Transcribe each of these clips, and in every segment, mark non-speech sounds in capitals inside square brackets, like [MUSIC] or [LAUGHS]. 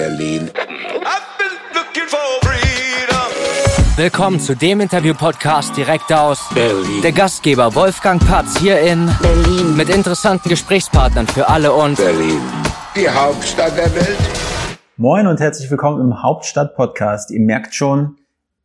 Berlin. Willkommen zu dem Interview-Podcast direkt aus Berlin. Der Gastgeber Wolfgang Patz hier in Berlin. mit interessanten Gesprächspartnern für alle und Berlin. Die Hauptstadt der Welt. Moin und herzlich willkommen im Hauptstadt-Podcast. Ihr merkt schon,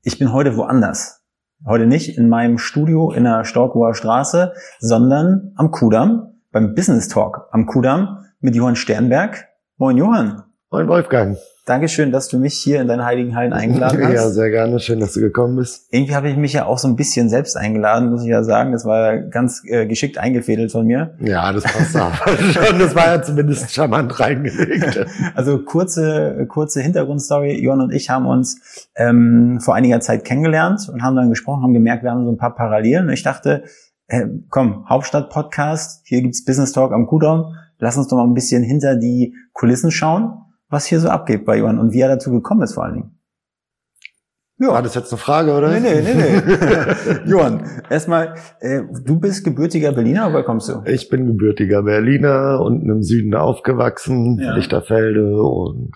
ich bin heute woanders. Heute nicht in meinem Studio in der Storkower Straße, sondern am Kudamm, beim Business Talk am Kudamm mit Johann Sternberg. Moin Johann. Moin Wolfgang. Dankeschön, dass du mich hier in deine heiligen Hallen eingeladen [LAUGHS] hast. Ja, sehr gerne. Schön, dass du gekommen bist. Irgendwie habe ich mich ja auch so ein bisschen selbst eingeladen, muss ich ja sagen. Das war ja ganz äh, geschickt eingefädelt von mir. Ja, das passt auch [LAUGHS] [LAUGHS] schon. Das war ja zumindest charmant reingelegt. Also kurze, kurze Hintergrundstory. Johann und ich haben uns ähm, vor einiger Zeit kennengelernt und haben dann gesprochen, haben gemerkt, wir haben so ein paar Parallelen. Und ich dachte, äh, komm, Hauptstadt-Podcast, hier gibt's Business Talk am Kudamm. Lass uns doch mal ein bisschen hinter die Kulissen schauen, was hier so abgeht bei Johann und wie er dazu gekommen ist vor allen Dingen. War das jetzt eine Frage, oder? Nee, nee, nee, nee. [LAUGHS] Johann, erstmal, äh, du bist gebürtiger Berliner, woher kommst du? Ich bin gebürtiger Berliner, unten im Süden aufgewachsen, Ja. Lichterfelde und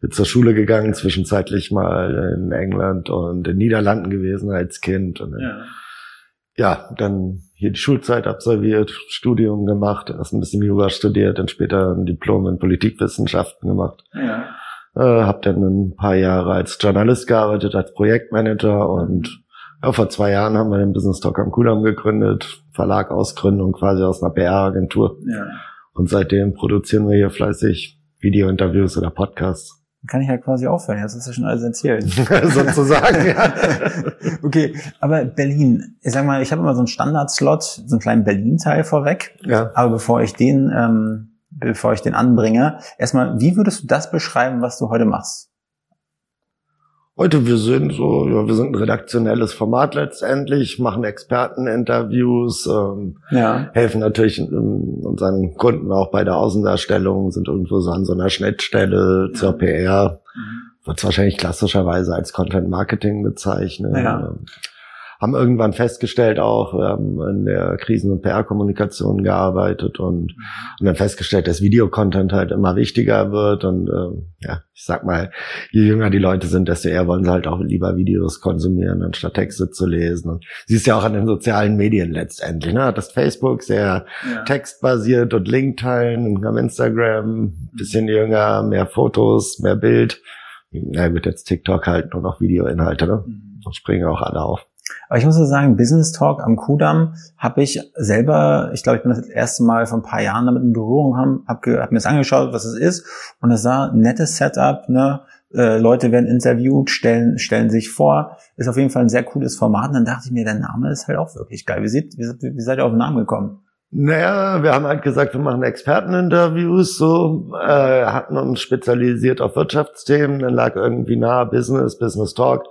bin zur Schule gegangen, zwischenzeitlich mal in England und in Niederlanden gewesen als Kind. Und Ja. ja, dann hier die Schulzeit absolviert, Studium gemacht, erst ein bisschen Jura studiert, dann später ein Diplom in Politikwissenschaften gemacht. ja. Äh, habe dann ein paar Jahre als Journalist gearbeitet, als Projektmanager und ja, vor zwei Jahren haben wir den Business Talk am Kudamm gegründet, Verlag Ausgründung quasi aus einer PR-Agentur. ja. Und seitdem produzieren wir hier fleißig Video-Interviews oder Podcasts. Kann ich ja quasi aufhören, jetzt ist ja schon alles erzählt. [LAUGHS] Sozusagen, ja. [LAUGHS] Okay, aber Berlin, ich sag mal, ich habe immer so einen Standard-Slot, so einen kleinen Berlin-Teil vorweg. ja. Aber bevor ich den, ähm, bevor ich den anbringe, erstmal, wie würdest du das beschreiben, was du heute machst? Heute, wir sind so, ja, wir sind ein redaktionelles Format letztendlich, machen Experteninterviews, ähm, Ja. helfen natürlich ähm, unseren Kunden auch bei der Außendarstellung, sind irgendwo so an so einer Schnittstelle zur PR. Wird wahrscheinlich klassischerweise als Content Marketing bezeichnet. Ja. Haben irgendwann festgestellt auch, wir haben in der Krisen- und PR-Kommunikation gearbeitet und, und dann festgestellt, dass Videocontent halt immer wichtiger wird und ähm, ja, ich sag mal, je jünger die Leute sind, desto eher wollen sie halt auch lieber Videos konsumieren, anstatt Texte zu lesen. Und siehst ja auch an den sozialen Medien letztendlich, ne? Das Facebook sehr Ja. textbasiert und Link teilen, am Instagram, bisschen jünger, mehr Fotos, mehr Bild. Na gut, jetzt TikTok halt nur noch Videoinhalte, ne? Da springen auch alle auf. Aber ich muss so sagen, Business Talk am Kudamm habe ich selber, ich glaube, ich bin das erste Mal vor ein paar Jahren damit in Berührung habe hab mir das angeschaut, was es ist und es sah ein nettes Setup, ne? Äh, Leute werden interviewt, stellen, stellen sich vor, ist auf jeden Fall ein sehr cooles Format. Und dann dachte ich mir, der Name ist halt auch wirklich geil. Wie, seht, wie, seid- wie seid ihr auf den Namen gekommen? Naja, wir haben halt gesagt, wir machen Experteninterviews, so, äh, hatten uns spezialisiert auf Wirtschaftsthemen, dann lag irgendwie nahe Business, Business Talk.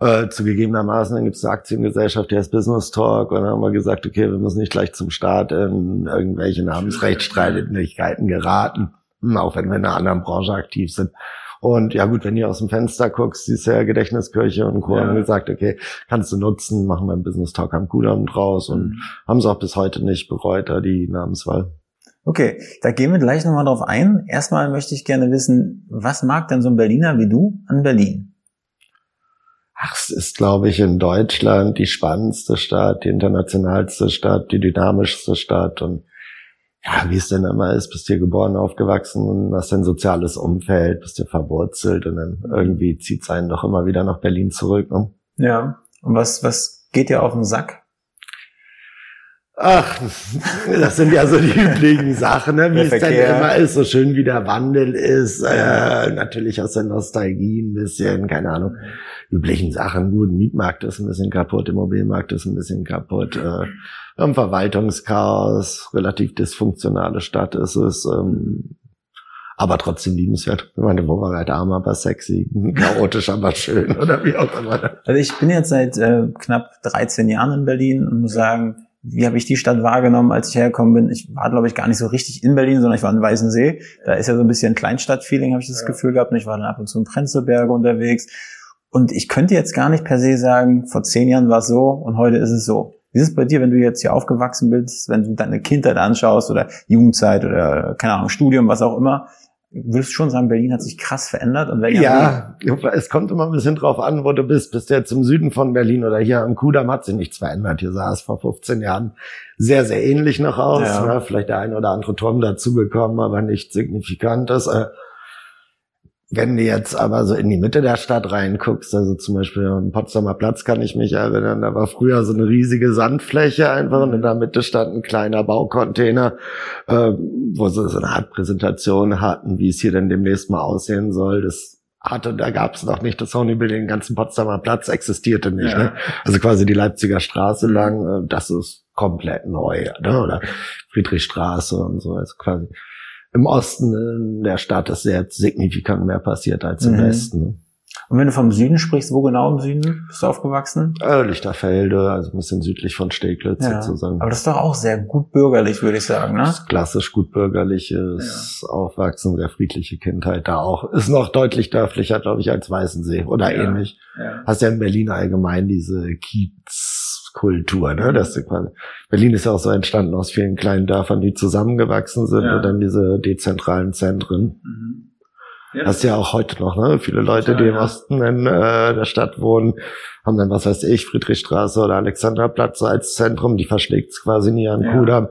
Äh, zu gegebenermaßen, dann gibt es eine Aktiengesellschaft, die heißt Business Talk, und dann haben wir gesagt, okay, wir müssen nicht gleich zum Start in irgendwelche Namensrechtsstreitigkeiten geraten, hm, auch wenn wir in einer anderen Branche aktiv sind. Und ja gut, wenn du aus dem Fenster guckst, siehst du ja Gedächtniskirche und Co. Ja. haben gesagt, okay, kannst du nutzen, machen wir einen Business Talk am Kudamm draus und haben es auch bis heute nicht bereut, da die Namenswahl. Okay, da gehen wir gleich nochmal drauf ein. Erstmal möchte ich gerne wissen, was mag denn so ein Berliner wie du an Berlin? Ach, es ist, glaube ich, in Deutschland die spannendste Stadt, die internationalste Stadt, die dynamischste Stadt und ja, wie es denn immer ist, bist hier geboren, aufgewachsen und hast ein soziales Umfeld, bist hier verwurzelt und dann irgendwie zieht es einen doch immer wieder nach Berlin zurück. Ne? Ja. Und was, was geht dir auf den Sack? Ach, das sind ja so die üblichen Sachen, ne? wie Der es dann immer ist, so schön wie der Wandel ist. Äh, natürlich aus der Nostalgie ein bisschen, keine Ahnung, üblichen Sachen. Gut, Mietmarkt ist ein bisschen kaputt, Immobilienmarkt ist ein bisschen kaputt. Äh, wir haben Verwaltungschaos, relativ dysfunktionale Stadt ist es. Ähm, aber trotzdem liebenswert. Ich meine, wo war halt arm, aber sexy, [LAUGHS] chaotisch, aber schön oder wie auch immer. Also ich bin jetzt seit äh, knapp 13 Jahren in Berlin und muss sagen, wie habe ich die Stadt wahrgenommen, als ich hergekommen bin? Ich war, glaube ich, gar nicht so richtig in Berlin, sondern ich war in Weißensee. Da ist ja so ein bisschen Kleinstadt-Feeling, habe ich das Gefühl gehabt. Und ich war dann ab und zu in Prenzlberge unterwegs. Und ich könnte jetzt gar nicht per se sagen, vor zehn Jahren war es so und heute ist es so. Wie ist es bei dir, wenn du jetzt hier aufgewachsen bist, wenn du deine Kindheit anschaust oder Jugendzeit oder, keine Ahnung, Studium, was auch immer? Würdest du schon sagen, Berlin hat sich krass verändert? Und wenn ja, es kommt immer ein bisschen drauf an, wo du bist. Bist du jetzt im Süden von Berlin oder hier am Kudamm hat sich nichts verändert. Hier sah es vor 15 Jahren sehr, sehr ähnlich noch aus. Ja. Ne? Vielleicht der ein oder andere Turm dazugekommen, aber nicht signifikantes. Wenn du jetzt aber so in die Mitte der Stadt reinguckst, also zum Beispiel am Potsdamer Platz kann ich mich erinnern, da war früher so eine riesige Sandfläche einfach und in der Mitte stand ein kleiner Baucontainer, äh, wo sie so eine Art Präsentation hatten, wie es hier denn demnächst mal aussehen soll. Das hatte, da gab es noch nicht das Sony Building, den ganzen Potsdamer Platz existierte nicht. Ja. Ne? Also quasi die Leipziger Straße lang, äh, das ist komplett neu, ne? oder Friedrichstraße und so, also quasi im Osten der Stadt ist sehr signifikant mehr passiert als im mhm. Westen. Und wenn du vom Süden sprichst, wo genau im Süden bist du aufgewachsen? Äh, Lichterfelde, also ein bisschen südlich von Steglitz ja. sozusagen. Aber das ist doch auch sehr gut bürgerlich, würde ich sagen, ne? klassisch gut bürgerliches ja. Aufwachsen, sehr friedliche Kindheit da auch. Ist noch deutlich dörflicher, glaube ich, als Weißensee oder ja. ähnlich. Ja. Hast ja in Berlin allgemein diese Kiez Kultur, ne? Das ist quasi, Berlin ist ja auch so entstanden aus vielen kleinen Dörfern, die zusammengewachsen sind ja. und dann diese dezentralen Zentren. Mhm. Ja. Das ist ja auch heute noch, ne? Viele Leute, ja, die im Osten in äh, der Stadt wohnen, haben dann, was weiß ich, Friedrichstraße oder Alexanderplatz als Zentrum, die verschlägt es quasi nie an ja. Kudamm.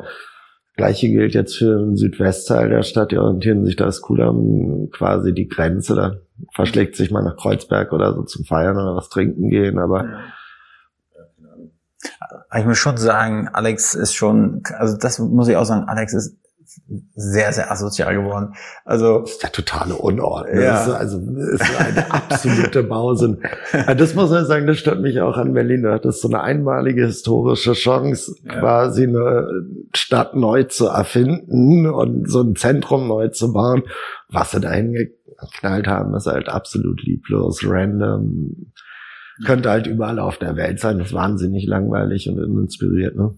Gleiche gilt jetzt für den Südwestteil der Stadt, die orientieren sich da ist Kudamm quasi die Grenze, da verschlägt sich mal nach Kreuzberg oder so zum Feiern oder was trinken gehen, aber ich muss schon sagen, Alex ist schon, also das muss ich auch sagen, Alex ist sehr, sehr asozial geworden. Also das ist der totale Unordnung. Ja. Das ist also das ist eine absolute Mausen. [LAUGHS] Das muss man sagen, das stört mich auch an Berlin. Das ist so eine einmalige historische Chance, ja. quasi eine Stadt neu zu erfinden und so ein Zentrum neu zu bauen. Was sie dahin geknallt haben, ist halt absolut lieblos, random könnte halt überall auf der Welt sein. Das ist wahnsinnig langweilig und inspiriert, ne?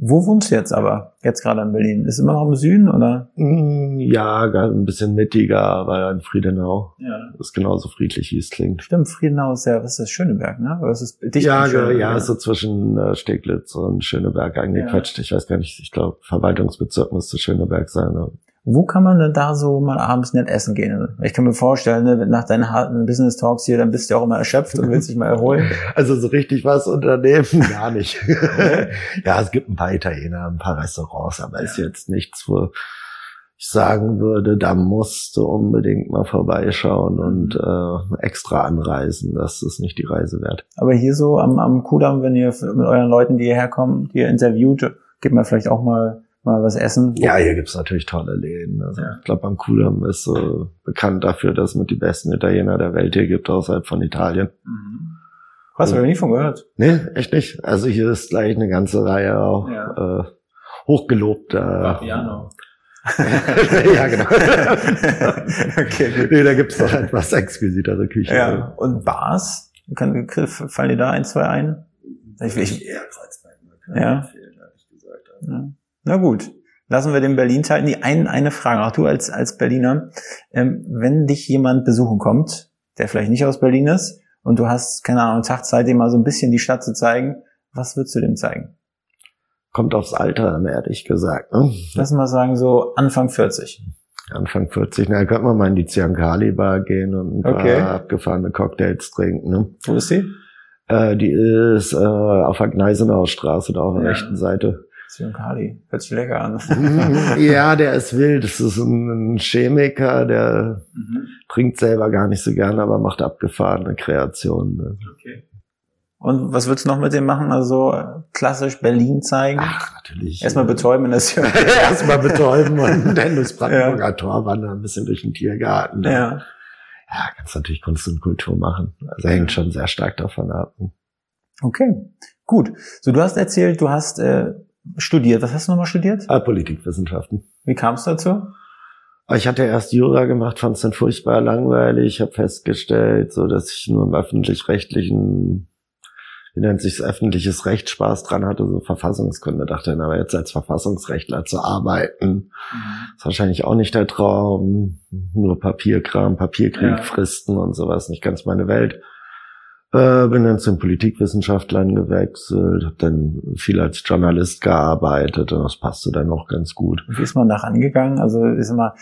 Wo wohnst du jetzt aber? Jetzt gerade in Berlin? Ist immer noch im Süden, oder? Mm, ja, ein bisschen mittiger, aber in Friedenau. Ja. Das ist genauso friedlich, wie es klingt. Stimmt, Friedenau ist ja, was ist das, Schöneberg, ne? Oder ist es dicht ja, ja, ja, ist so zwischen äh, Steglitz und Schöneberg eingequetscht. Ja. Ich weiß gar nicht, ich glaube, Verwaltungsbezirk müsste Schöneberg sein. Ne? Wo kann man denn da so mal abends nett essen gehen? Ich kann mir vorstellen, ne, nach deinen harten Business Talks hier, dann bist du auch immer erschöpft und willst dich mal erholen. [LAUGHS] Also so richtig was unternehmen? [LAUGHS] Gar nicht. [LAUGHS] ja, es gibt ein paar Italiener, ein paar Restaurants, aber ja. ist jetzt nichts, wo ich sagen würde, da musst du unbedingt mal vorbeischauen und mhm. äh, extra anreisen. Das ist nicht die Reise wert. Aber hier so am, am Kudamm, wenn ihr mit euren Leuten, die hierher kommen, die ihr interviewt, gebt mir vielleicht auch mal mal was essen. Ja, hier gibt's natürlich tolle Läden. Also ja. Ich glaube, am Kudamm ist so bekannt dafür, dass es mit die besten Italiener der Welt hier gibt, außerhalb von Italien. Mhm. Hast du noch nie von gehört? Nee, echt nicht. Also hier ist gleich eine ganze Reihe auch ja. äh, hochgelobter. Papiano. [LAUGHS] ja, genau. [LAUGHS] okay, gut. Nee, da gibt's noch etwas exquisitere Küche. Ja. Und Bars? Kann, fallen dir da ein, zwei ein? Ich, ich, eher ja. Empfehlen, ja. Na gut, lassen wir den Berlin-Teil. Die ein, eine Frage, auch du als, als Berliner. Ähm, wenn dich jemand besuchen kommt, der vielleicht nicht aus Berlin ist, und du hast, keine Ahnung, Tag Zeit, dem mal so ein bisschen die Stadt zu zeigen, was würdest du dem zeigen? Kommt aufs Alter ehrlich gesagt. Ne? Lass mal sagen, so Anfang 40. Anfang 40, na, könnte man mal in die Ziankali Bar gehen und ein okay. paar abgefahrene Cocktails trinken. Ne? Wo ist die? Äh, die ist äh, auf der Gneisenauer Straße, da auf der ja. rechten Seite. Sion Kali. Hört sich lecker an. ja, der ist wild. Das ist ein Chemiker, der mhm. trinkt selber gar nicht so gerne, aber macht abgefahrene Kreationen. Ne? Okay. Und was würdest du noch mit dem machen? Also klassisch Berlin zeigen? Ach, natürlich. Erstmal betäuben das ja. [LAUGHS] Erstmal betäuben und dann das Brandenburger ja. Tor wandern, ein bisschen durch den Tiergarten. Ja. Ja, kannst natürlich Kunst und Kultur machen. Also hängt schon sehr stark davon ab. Okay, gut. So, du hast erzählt, du hast äh, studiert. Was hast du nochmal studiert? Ah, Politikwissenschaften. Wie kam es dazu? Ich hatte erst Jura gemacht, fand es dann furchtbar langweilig. Ich habe festgestellt, so dass ich nur im öffentlich-rechtlichen, wie nennt sich öffentliches Recht Spaß dran hatte, so Verfassungskunde. Dachte dann aber jetzt als Verfassungsrechtler zu arbeiten, mhm. ist wahrscheinlich auch nicht der Traum. Nur Papierkram, Papierkrieg, ja. Fristen und sowas, nicht ganz meine Welt. Äh, bin dann zu den Politikwissenschaftlern gewechselt, habe dann viel als Journalist gearbeitet und das passte dann auch ganz gut. Wie ist man da rangegangen? Also ist immer,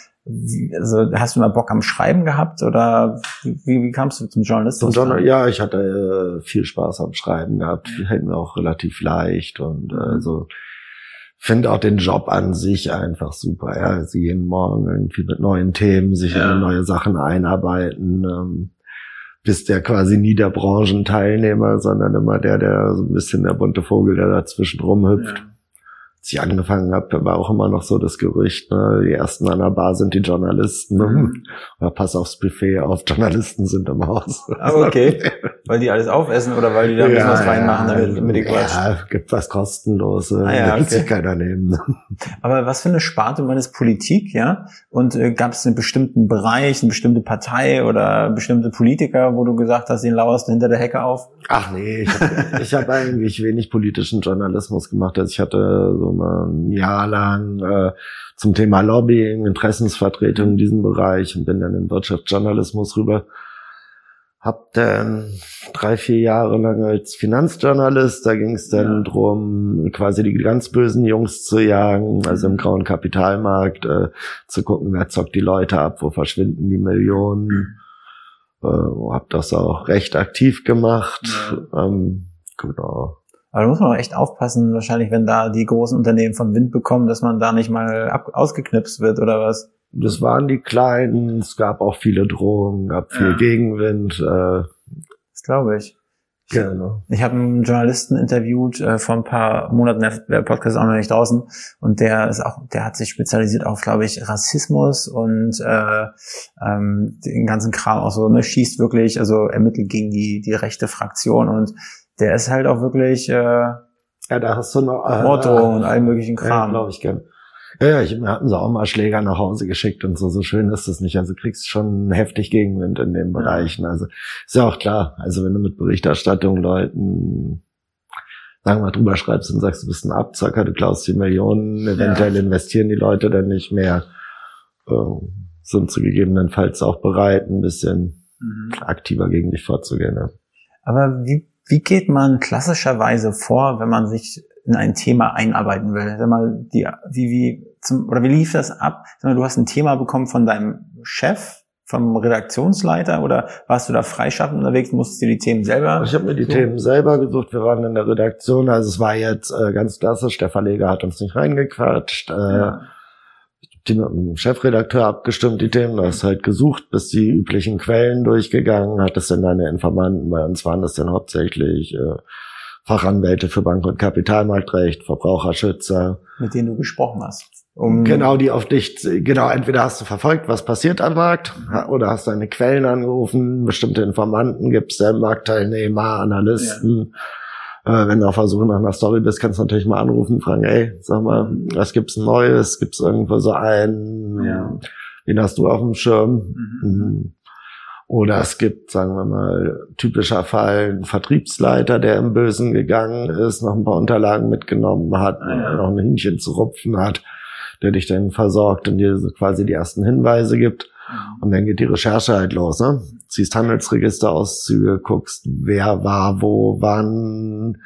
also hast du mal Bock am Schreiben gehabt oder wie, wie kamst du zum Journalismus? Zum Journal ja, ich hatte äh, viel Spaß am Schreiben gehabt, fällt mir auch relativ leicht und äh, mhm. so finde auch den Job an sich einfach super. Ja, also jeden Morgen irgendwie mit neuen Themen sich ja. in neue Sachen einarbeiten. Ähm, bist ja quasi nie der Branchenteilnehmer, sondern immer der, der so ein bisschen der bunte Vogel, der dazwischen rumhüpft. Ja als ich angefangen habe, war auch immer noch so das Gerücht, ne, die ersten an der Bar sind die Journalisten. Mhm. Oder pass aufs Buffet auf, Journalisten sind im Haus. Ah, okay. weil die alles aufessen oder weil die da ein bisschen ja, was reinmachen, damit, damit die Quatsch. Ja, gibt was kostenloses, ah, ja, okay. sich keiner nehmen. Aber was für eine Sparte ist Politik, ja? Und äh, gab es einen bestimmten Bereich, eine bestimmte Partei oder bestimmte Politiker, wo du gesagt hast, den lauerst du hinter der Hecke auf? Ach nee, ich habe hab [LAUGHS] eigentlich wenig politischen Journalismus gemacht. Also ich hatte so mal ein Jahr lang äh, zum Thema Lobbying, Interessensvertretung in diesem Bereich und bin dann in Wirtschaftsjournalismus rüber. Hab dann drei, vier Jahre lang als Finanzjournalist, da ging es dann ja. drum, quasi die ganz bösen Jungs zu jagen, also im grauen Kapitalmarkt, äh, zu gucken, wer zockt die Leute ab, wo verschwinden die Millionen. Äh, hab das auch recht aktiv gemacht. Ja. Ähm, genau. Aber da muss man auch echt aufpassen, wahrscheinlich, wenn da die großen Unternehmen vom Wind bekommen, dass man da nicht mal ab ausgeknipst wird oder was. Das waren die Kleinen, es gab auch viele Drohungen, gab viel ja. Gegenwind. Äh, das glaube ich. Genau. Ich habe einen Journalisten interviewt äh, vor ein paar Monaten, der Podcast ist auch noch nicht draußen, und der ist auch, der hat sich spezialisiert auf, glaube ich, Rassismus und äh, ähm, den ganzen Kram auch so, ne, schießt wirklich, also ermittelt gegen die die rechte Fraktion und der ist halt auch wirklich äh, ja, da hast du noch äh, Motto und allen möglichen Kram. Ja, glaube ich gern. Ja, ja, ich, mir hatten sie auch mal Schläger nach Hause geschickt und so, so schön ist das nicht. Also kriegst schon heftig Gegenwind in den Bereichen. Also ist ja auch klar. Also wenn du mit Berichterstattung Leuten, sagen wir mal, drüber schreibst und sagst, du bist ein Abzocker, du klaust die Millionen, eventuell ja. investieren die Leute dann nicht mehr, äh, sind zu gegebenenfalls auch bereit, ein bisschen mhm. aktiver gegen dich vorzugehen. Ja. Aber wie wie geht man klassischerweise vor, wenn man sich in ein Thema einarbeiten will? Sag mal, die, wie, wie, zum, oder wie lief das ab? Sag mal, du hast ein Thema bekommen von deinem Chef, vom Redaktionsleiter oder warst du da freischaffend unterwegs, musstest du die Themen selber? Ich habe mir die so? Themen selber gesucht. Wir waren in der Redaktion, also es war jetzt äh, ganz klassisch, der Verleger hat uns nicht reingequatscht. Äh, ja die mit dem Chefredakteur abgestimmt, die Themen, hast halt gesucht, bis die üblichen Quellen durchgegangen, hattest dann deine Informanten, bei uns waren das dann hauptsächlich äh, Fachanwälte für Bank- und Kapitalmarktrecht, Verbraucherschützer. Mit denen du gesprochen hast. Um genau, die auf dich, genau, entweder hast du verfolgt, was passiert am Markt, oder hast deine Quellen angerufen, bestimmte Informanten gibt's, Marktteilnehmer, Analysten. Ja äh, wenn du auf der Suche nach einer Story bist, kannst du natürlich mal anrufen, fragen, ey, sag mal, was gibt's Neues? Gibt's irgendwo so einen? Ja. Wen hast du auf dem Schirm? Mhm. mhm. Oder es gibt, sagen wir mal, typischer Fall, ein Vertriebsleiter, der im Bösen gegangen ist, noch ein paar Unterlagen mitgenommen hat, ah, ja. noch ein Hähnchen zu rupfen hat, der dich dann versorgt und dir quasi die ersten Hinweise gibt. Mhm. Und dann geht die Recherche halt los, ne? Ziehst Handelsregisterauszüge, guckst, wer war wo, wann,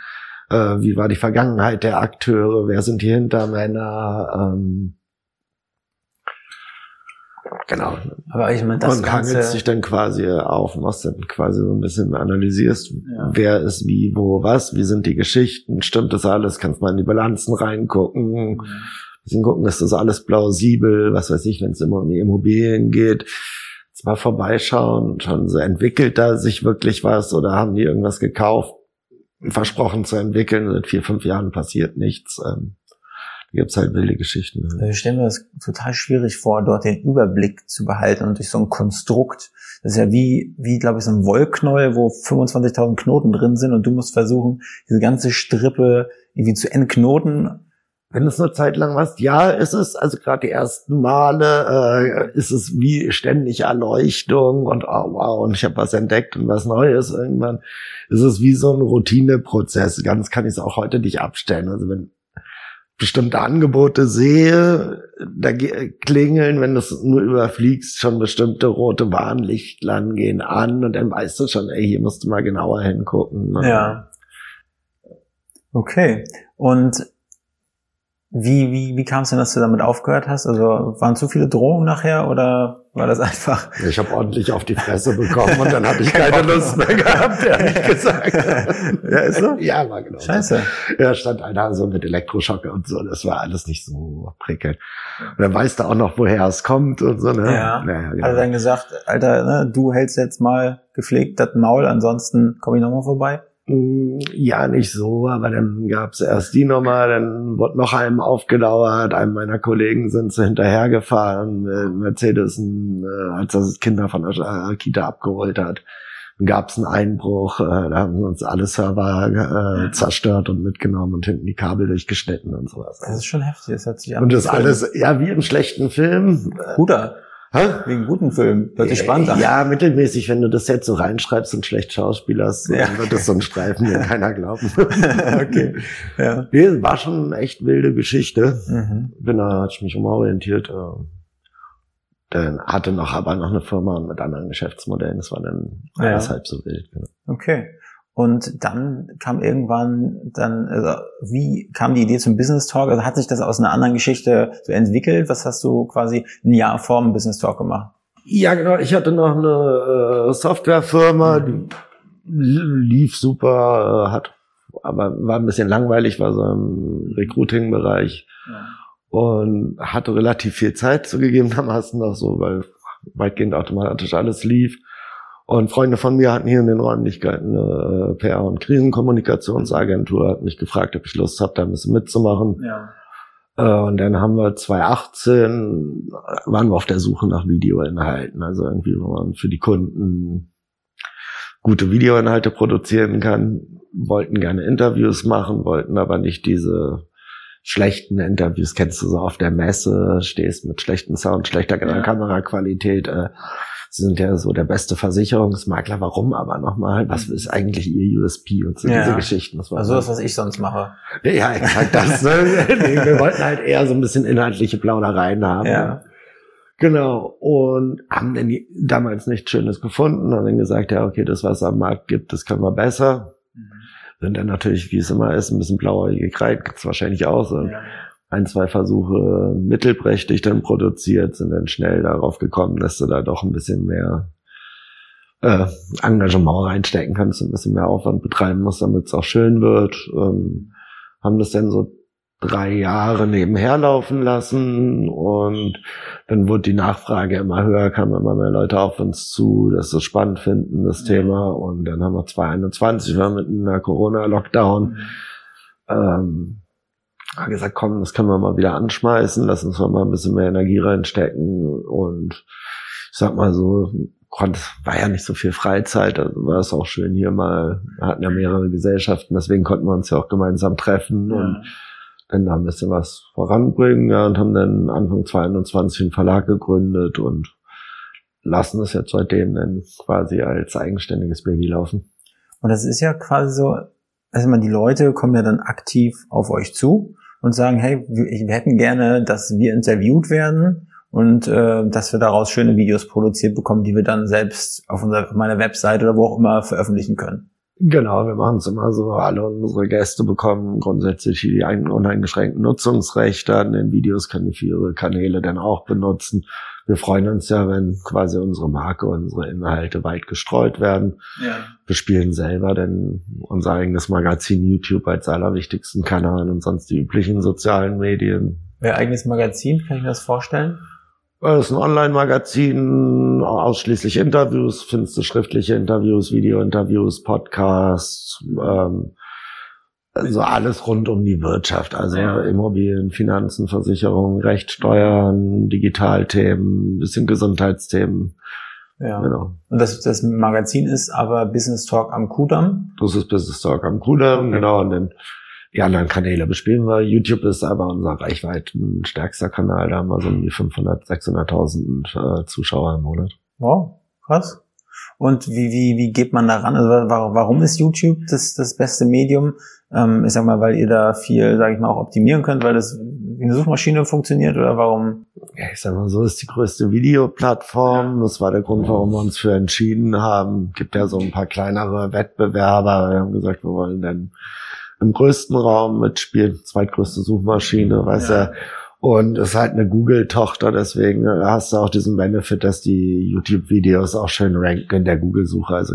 äh, wie war die Vergangenheit der Akteure, wer sind die Hintermänner, ähm, Genau. Aber ich meine, das Und hangelt sich dann quasi auf, was dann quasi so ein bisschen analysierst, ja. wer ist wie, wo, was, wie sind die Geschichten, stimmt das alles, kannst mal in die Bilanzen reingucken. Mhm bisschen gucken, ist das alles plausibel, was weiß ich, wenn es immer um die Immobilien geht. Mal vorbeischauen, schon so entwickelt da sich wirklich was oder haben die irgendwas gekauft, versprochen zu entwickeln, seit vier, fünf Jahren passiert nichts. Ähm, da gibt's halt wilde Geschichten. Ich stelle mir das total schwierig vor, dort den Überblick zu behalten und durch so ein Konstrukt. Das ist ja wie, wie glaube ich, so ein Wollknäuel, wo 25.000 Knoten drin sind und du musst versuchen, diese ganze Strippe irgendwie zu entknoten wenn du es eine Zeit lang machst, ja, ist es, also gerade die ersten Male, äh, ist es wie ständig Erleuchtung und oh, wow, und ich habe was entdeckt und was Neues. Irgendwann ist es wie so ein Routineprozess. Ganz kann ich es auch heute nicht abstellen. Also wenn bestimmte Angebote sehe, da klingeln, wenn du es nur überfliegst, schon bestimmte rote Warnlichtlein gehen an und dann weißt du schon, ey, hier musst du mal genauer hingucken. Ne? Ja. Okay. Und wie, wie, wie kam es denn, dass du damit aufgehört hast? Also waren zu viele Drohungen nachher oder war das einfach? [LAUGHS] Ich habe ordentlich auf die Fresse bekommen und dann hatte ich [LAUGHS] keine Lust mehr gehabt, ehrlich [LAUGHS] gesagt. ja, ist so? Ja, war genau. Scheiße. Ja, stand einer so mit Elektroschock und so. Das war alles nicht so prickelnd. Und dann weißt du auch noch, woher es kommt und so. Ne? Ja. ja genau. Hat er dann gesagt, Alter, ne, du hältst jetzt mal gepflegt das Maul, ansonsten komme ich nochmal vorbei? Mm, ja, nicht so, aber dann gab's erst die Nummer, dann wurde noch einem aufgedauert, einem meiner Kollegen sind sie hinterhergefahren, mit Mercedes, äh, als das Kinder von der äh, Kita abgeholt hat. Dann gab's einen Einbruch, äh, da haben sie uns alle Server äh, zerstört und mitgenommen und hinten die Kabel durchgeschnitten und sowas. Das ist schon heftig, das hat sich Und das alles, ja, wie im schlechten Film. Guter. Hä? Wegen guten Film. Hört sich spannend an. Ja, mittelmäßig, wenn du das jetzt so reinschreibst und schlecht schauspielerst, ja. dann wird das so ein Streifen, den keiner glauben. [LAUGHS] okay. Ja. Nee, war schon eine echt wilde Geschichte. Mhm. Bin da, hat ich mich umorientiert. Äh, dann hatte noch aber noch eine Firma mit anderen Geschäftsmodellen. Das war dann ja. alles halb so wild. Genau. Okay. Und dann kam irgendwann dann, also wie kam die Idee zum Business Talk? Also hat sich das aus einer anderen Geschichte so entwickelt? Was hast du quasi ein Jahr vor dem Business Talk gemacht? Ja, genau. Ich hatte noch eine äh, Softwarefirma, die lief super, äh, hat, aber war ein bisschen langweilig, war so im Recruiting-Bereich ja. und hatte relativ viel Zeit zugegebenermaßen [LAUGHS] noch so, weil weitgehend automatisch alles lief. Und Freunde von mir hatten hier in den Räumlichkeiten eine äh, PR- und Krisenkommunikationsagentur, hat mich gefragt, ob ich Lust habe, da ein bisschen mitzumachen. Ja. Äh, und dann haben wir 2018, waren wir auf der Suche nach Videoinhalten, also irgendwie, wo man für die Kunden gute Videoinhalte produzieren kann, wollten gerne Interviews machen, wollten aber nicht diese schlechten Interviews, kennst du so auf der Messe, stehst mit schlechtem Sound, schlechter ja. Kameraqualität, äh, Sie sind ja so der beste Versicherungsmakler. Warum aber nochmal? Was ist eigentlich Ihr USP und so ja. diese Geschichten? Das war also das, was ich sonst mache. Ja, exakt das. Ne? [LAUGHS] wir wollten halt eher so ein bisschen inhaltliche Plaudereien haben. Ja. Genau. Und haben dann damals nichts Schönes gefunden, haben dann gesagt, ja, okay, das, was es am Markt gibt, das können wir besser. Mhm. Sind dann natürlich, wie es immer ist, ein bisschen blauäugig rein, gibt's wahrscheinlich auch so. Ja ein, zwei Versuche mittelprächtig dann produziert, sind dann schnell darauf gekommen, dass du da doch ein bisschen mehr äh, Engagement reinstecken kannst, ein bisschen mehr Aufwand betreiben musst, damit es auch schön wird. Ähm, haben das dann so drei Jahre nebenher laufen lassen und dann wurde die Nachfrage immer höher, kamen immer mehr Leute auf uns zu, dass sie es spannend finden, das Thema. Und dann haben wir 2021, wir mit einer Corona-Lockdown, mhm. ähm, habe gesagt, komm, das können wir mal wieder anschmeißen, lass uns mal ein bisschen mehr Energie reinstecken und ich sag mal so, konnte, war ja nicht so viel Freizeit, also war es auch schön hier mal, wir hatten ja mehrere Gesellschaften, deswegen konnten wir uns ja auch gemeinsam treffen ja. und dann da ein bisschen was voranbringen, ja, und haben dann Anfang 22 einen Verlag gegründet und lassen es jetzt seitdem dann quasi als eigenständiges Baby laufen. Und das ist ja quasi so, also man, die Leute kommen ja dann aktiv auf euch zu und sagen, hey, wir hätten gerne, dass wir interviewt werden und äh, dass wir daraus schöne Videos produziert bekommen, die wir dann selbst auf, unserer, meiner Webseite oder wo auch immer veröffentlichen können. Genau, wir machen es immer so. Alle unsere Gäste bekommen grundsätzlich die uneingeschränkten Nutzungsrechte an den Videos, können die für ihre Kanäle dann auch benutzen. Wir freuen uns ja, wenn quasi unsere Marke, unsere Inhalte weit gestreut werden. Ja. Wir spielen selber denn unser eigenes Magazin YouTube als allerwichtigsten Kanal und sonst die üblichen sozialen Medien. Wer eigenes Magazin, kann ich mir das vorstellen? Das ist ein Online-Magazin, ausschließlich Interviews, findest du schriftliche Interviews, Video-Interviews, Podcasts, ähm, also alles rund um die Wirtschaft, also ja. Immobilien, Finanzen, Versicherungen, Rechtssteuern, Digitalthemen, bisschen Gesundheitsthemen. Ja. Genau. Und das, das Magazin ist aber Business Talk am Kudamm? Das ist Business Talk am Kudamm, okay. genau. Und dann die anderen Kanäle bespielen wir. YouTube ist aber unser Reichweiten stärkster Kanal. Da haben wir so um die 500, 600.000 äh, Zuschauer im Monat. Wow, krass. Und wie, wie, wie geht man da ran? Also warum, warum ist YouTube das, das beste Medium? Ähm, ich sag mal, weil ihr da viel, sage ich mal, auch optimieren könnt, weil das wie eine Suchmaschine funktioniert oder warum? Ja, ich sag mal so, ist die größte Videoplattform. Das war der Grund, warum wir uns für entschieden haben. Gibt ja so ein paar kleinere Wettbewerber. Wir haben gesagt, wir wollen dann im größten Raum mitspielen, zweitgrößte Suchmaschine, weiß ja. er. Und es ist halt eine Google-Tochter, deswegen hast du auch diesen Benefit, dass die YouTube-Videos auch schön ranken in der Google-Suche. Also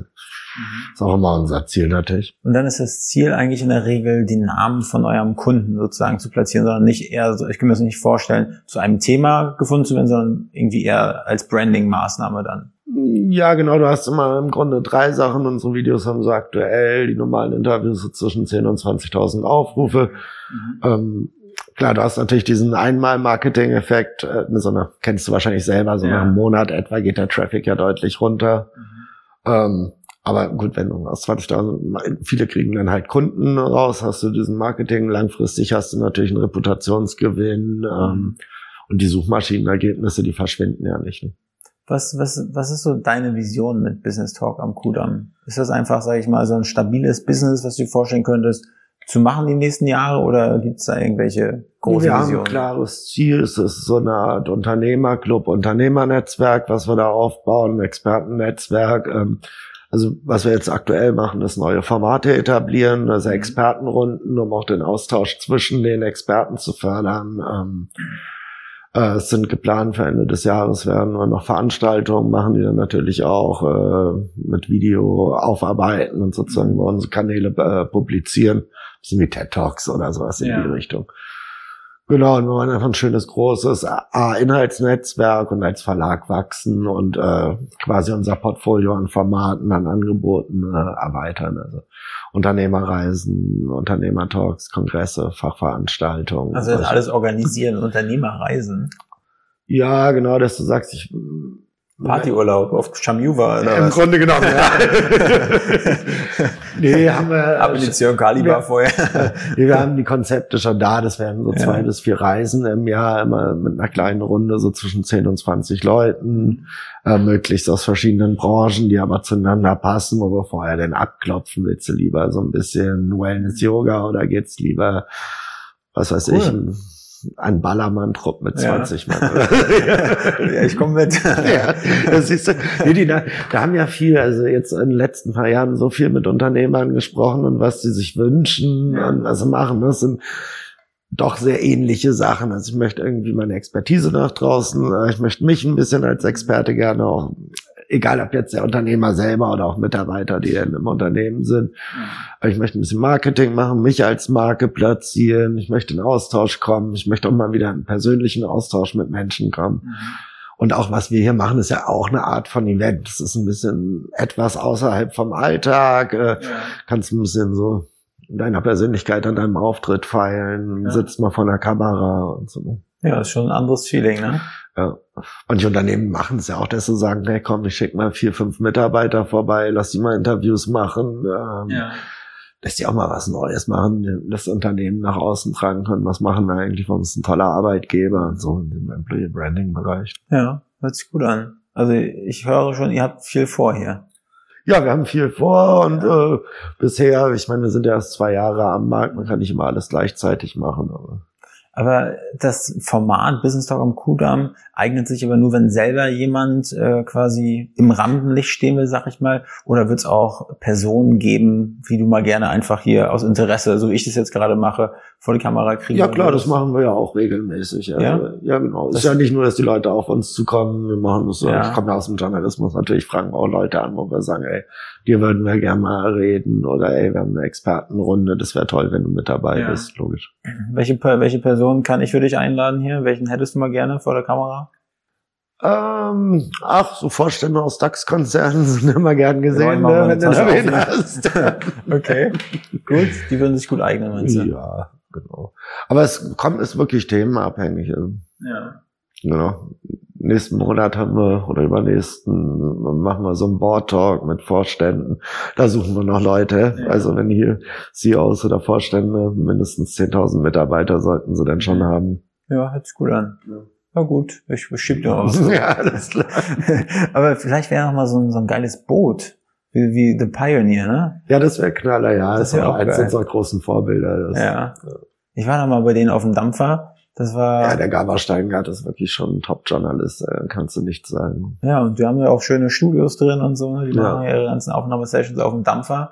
Mhm. Ist auch immer unser Ziel natürlich. Und dann ist das Ziel eigentlich in der Regel, die Namen von eurem Kunden sozusagen zu platzieren, sondern nicht eher so, ich kann mir das nicht vorstellen, zu einem Thema gefunden zu werden, sondern irgendwie eher als Branding-Maßnahme dann. Ja, genau, du hast immer im Grunde drei Sachen. Unsere Videos haben so aktuell, die normalen Interviews so zwischen 10.000 und 20.000 Aufrufe. Mhm. Ähm, klar, du hast natürlich diesen Einmal-Marketing-Effekt, äh, so eine, kennst du wahrscheinlich selber, so ja. nach einem Monat etwa geht der Traffic ja deutlich runter. Mhm. Ähm, aber gut, wenn du aus 20.000, viele kriegen dann halt Kunden raus, hast du diesen Marketing, langfristig hast du natürlich einen Reputationsgewinn ähm, und die Suchmaschinenergebnisse, die verschwinden ja nicht. Ne? Was, was, was ist so deine Vision mit Business Talk am Kudamm? Ist das einfach, sage ich mal, so ein stabiles Business, was du dir vorstellen könntest, zu machen die nächsten Jahre oder gibt es da irgendwelche großen wir Visionen? Wir haben ein klares Ziel. Es ist so eine Art Unternehmerclub, Unternehmernetzwerk, was wir da aufbauen, ein Expertennetzwerk. Ähm, also was wir jetzt aktuell machen, ist neue Formate etablieren, also mhm. Expertenrunden, um auch den Austausch zwischen den Experten zu fördern. Ähm, äh, es sind geplant für Ende des Jahres werden wir noch Veranstaltungen machen, die dann natürlich auch äh, mit Video aufarbeiten und sozusagen über unsere Kanäle äh, publizieren. bisschen wie TED Talks oder sowas in ja. die Richtung. Genau, und wir wollen einfach ein schönes, großes A-Inhaltsnetzwerk und als Verlag wachsen und äh, quasi unser Portfolio an Formaten, an Angeboten äh, erweitern. Also Unternehmerreisen, Unternehmertalks, Kongresse, Fachveranstaltungen. Also das alles organisieren, Unternehmerreisen. Ja, genau, dass du sagst, ich Partyurlaub auf Chamuva oder Im was? Grunde genommen, ja. [LAUGHS] nee, haben wir. Abolition Kaliber vorher. nee, [LAUGHS] wir haben die Konzepte schon da. Das werden so ja. zwei bis vier Reisen im Jahr, immer mit einer kleinen Runde, so zwischen 10 und 20 Leuten, äh, möglichst aus verschiedenen Branchen, die aber zueinander passen, wo wir vorher denn abklopfen. Willst du lieber so ein bisschen Wellness-Yoga oder geht's lieber, was weiß cool. ich, ein Ballermann-Trupp mit 20 ja. Mann. [LAUGHS] ja, ich komme mit. [LAUGHS] ja, das siehst du. Nee, die, da, da haben ja viel, also jetzt in den letzten paar Jahren so viel mit Unternehmern gesprochen und was sie sich wünschen ja. und was sie machen. Das sind doch sehr ähnliche Sachen. Also ich möchte irgendwie meine Expertise nach draußen, ich möchte mich ein bisschen als Experte gerne auch egal ob jetzt der Unternehmer selber oder auch Mitarbeiter, die im Unternehmen sind. Mhm. Ich möchte ein bisschen Marketing machen, mich als Marke platzieren, ich möchte in Austausch kommen, ich möchte auch mal wieder in persönlichen Austausch mit Menschen kommen. Mhm. Und auch was wir hier machen, ist ja auch eine Art von Event. Das ist ein bisschen etwas außerhalb vom Alltag. Äh, ja. Kannst ein bisschen so deiner Persönlichkeit an deinem Auftritt feilen, ja. sitzt mal vor der Kamera und so. Ja, ist schon ein anderes Feeling, ne? Ja. Manche Unternehmen machen es ja auch, dass sie sagen, hey komm, ich schicke mal vier, fünf Mitarbeiter vorbei, lass die mal Interviews machen. Ähm, ja. Dass die auch mal was Neues machen, das Unternehmen nach außen tragen können. Was machen wir eigentlich? Warum ist ein toller Arbeitgeber und so in dem Employee Branding Bereich. Ja, hört sich gut an. Also ich höre schon, ihr habt viel vor hier. Ja, wir haben viel vor und äh, bisher, ich meine, wir sind ja erst zwei Jahre am Markt, man kann nicht immer alles gleichzeitig machen, aber aber das Format Business Talk am Kudamm eignet sich aber nur, wenn selber jemand äh, quasi im Rampenlicht stehen will, sag ich mal. Oder wird es auch Personen geben, wie du mal gerne einfach hier aus Interesse, so wie ich das jetzt gerade mache, vor die Kamera kriegen? Ja klar, das machen wir ja auch regelmäßig. Ja, ja? ja genau. Es ist ja nicht nur, dass die Leute auf uns zukommen. Wir machen das. Ja. Ich komme ja aus dem Journalismus natürlich, fragen wir auch Leute an, wo wir sagen, ey, dir würden wir gerne mal reden oder ey, wir haben eine Expertenrunde. Das wäre toll, wenn du mit dabei ja. bist, logisch. Welche welche Person Personen kann ich für dich einladen hier? Welchen hättest du mal gerne vor der Kamera? Ähm, ach, so Vorstände aus DAX-Konzernen [LAUGHS] sind immer gern gesehen, ne, wenn du erwähnt hast. [LAUGHS] okay, gut. Die würden sich gut eignen, meinst du? Ja, genau. Aber es kommt, ist wirklich themenabhängig. Ja. Genau. Nächsten Monat haben wir, oder übernächsten, machen wir so einen Board-Talk mit Vorständen. Da suchen wir noch Leute. Ja. Also wenn hier CEOs oder Vorstände mindestens 10.000 Mitarbeiter sollten sie dann schon haben. Ja, hört sich gut an. Ja. Na gut, ich schieb dir aus. [LAUGHS] ja, alles klar. [LAUGHS] Aber vielleicht wäre noch mal so ein, so ein geiles Boot. Wie, wie The Pioneer, ne? Ja, das wäre Knaller, ja. Das Das, wär ist auch auch eins geil. unserer großen Vorbilder. Das, Ja. Ich war noch mal bei denen auf dem Dampfer. Das war, ja, ja, der Gaber Steingart ist wirklich schon ein Top-Journalist, äh, kannst du nicht sagen. und wir haben ja auch schöne Studios drin und so. ne? Die Ja. machen ja ihre ganzen Aufnahmesessions auf dem Dampfer.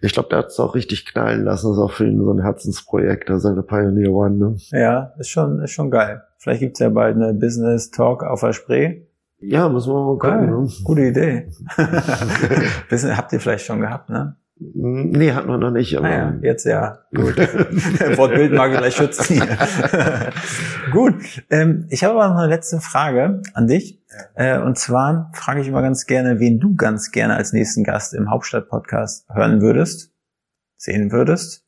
Ich glaube, der hat es auch richtig knallen lassen. Das ist auch für ihn so ein Herzensprojekt, da seine Pioneer One. Ne? Ja, ist schon, ist schon geil. Vielleicht gibt's ja bald eine Business Talk auf der Spree. Ja, müssen wir mal gucken. Geil. Ne? Gute Idee. [LAUGHS] [LAUGHS] Wissen, habt ihr vielleicht schon gehabt, ne? Nee, hatten wir noch nicht. Aber Naja, jetzt ja. Gut. [LAUGHS] Wortbild mag ich gleich schützen. [LAUGHS] Gut. Ähm, ich habe aber noch eine letzte Frage an dich. Äh, und zwar frage ich immer ganz gerne, wen du ganz gerne als nächsten Gast im Hauptstadt-Podcast hören würdest, sehen würdest.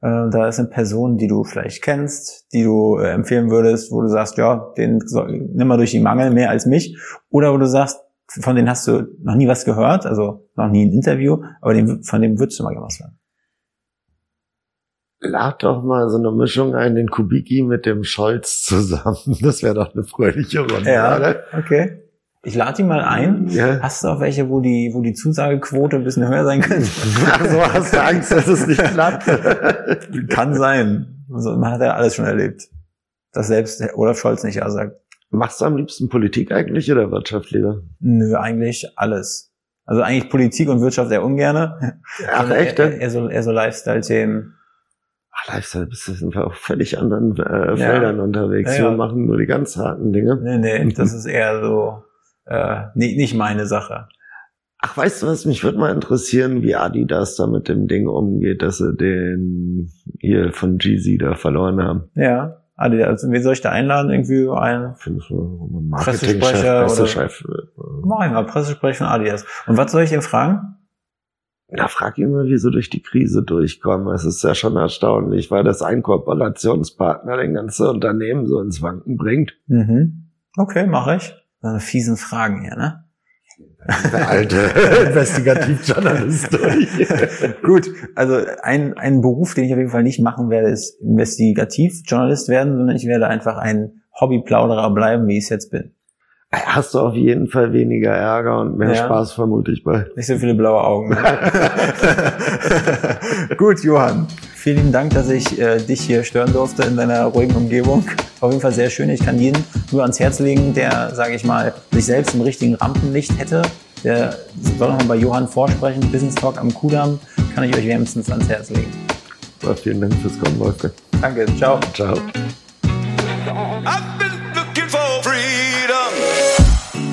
Äh, da ist eine Person, die du vielleicht kennst, die du äh, empfehlen würdest, wo du sagst, ja, den nimm mal durch die Mangel mehr als mich. Oder wo du sagst, von denen hast du noch nie was gehört, also noch nie ein Interview, aber den, von dem würdest du mal was hören. lad doch mal so eine Mischung ein, den Kubicki mit dem Scholz zusammen. [LAUGHS] Das wäre doch eine fröhliche Runde, oder? okay. Ich lade die mal ein. Ja. Hast du auch welche, wo die, wo die Zusagequote ein bisschen höher sein könnte? [LAUGHS] Also hast du Angst, dass es nicht klappt? [LAUGHS] Kann sein. Also, man hat ja alles schon erlebt. Dass selbst Olaf Scholz nicht ja sagt. Machst du am liebsten Politik eigentlich oder Wirtschaft lieber? Nö, eigentlich alles. Also eigentlich Politik und Wirtschaft eher ungerne. Ach echt? Eher, eher so, eher so Lifestyle-Themen. Ach, Lifestyle bist du sind wir auf völlig anderen äh, Ja. Feldern unterwegs. Ja, ja. Wir machen nur die ganz harten Dinge. Nee, nee, [LAUGHS] das ist eher so, äh, nicht, nicht meine Sache. Ach, weißt du was? Mich würde mal interessieren, wie Adidas da mit dem Ding umgeht, dass sie den hier von Jeezy da verloren haben. Ja. Also, also, wen soll ich da einladen? Irgendwie du Pressesprecher oder- Pressechef? äh, Mach ich mal, Pressesprecher von Adidas. Und was soll ich denn fragen? Na, frag ihn mal, wie sie durch die Krise durchkommen. Es ist ja schon erstaunlich, weil das ein Kooperationspartner den ganzen Unternehmen so ins Wanken bringt. Mhm. Okay, mache ich. Eine fiesen Fragen hier, ne? Der alte [LAUGHS] Investigativjournalist. [LAUGHS] Gut, also ein, ein Beruf, den ich auf jeden Fall nicht machen werde, ist Investigativjournalist werden, sondern ich werde einfach ein Hobbyplauderer bleiben, wie ich es jetzt bin. Hast du auf jeden Fall weniger Ärger und mehr Ja. Spaß vermute ich bei. Nicht so viele blaue Augen. ne? [LAUGHS] [LAUGHS] Gut, Johann. Vielen lieben Dank, dass ich äh, dich hier stören durfte in deiner ruhigen Umgebung. Auf jeden Fall sehr schön. Ich kann jeden nur ans Herz legen, der, sage ich mal, sich selbst im richtigen Rampenlicht hätte. Der soll noch mal bei Johann vorsprechen. Business Talk am Kudamm kann ich euch wärmstens ans Herz legen. Aber vielen Dank fürs Kommen, Wolfgang. Danke, ciao. Ciao.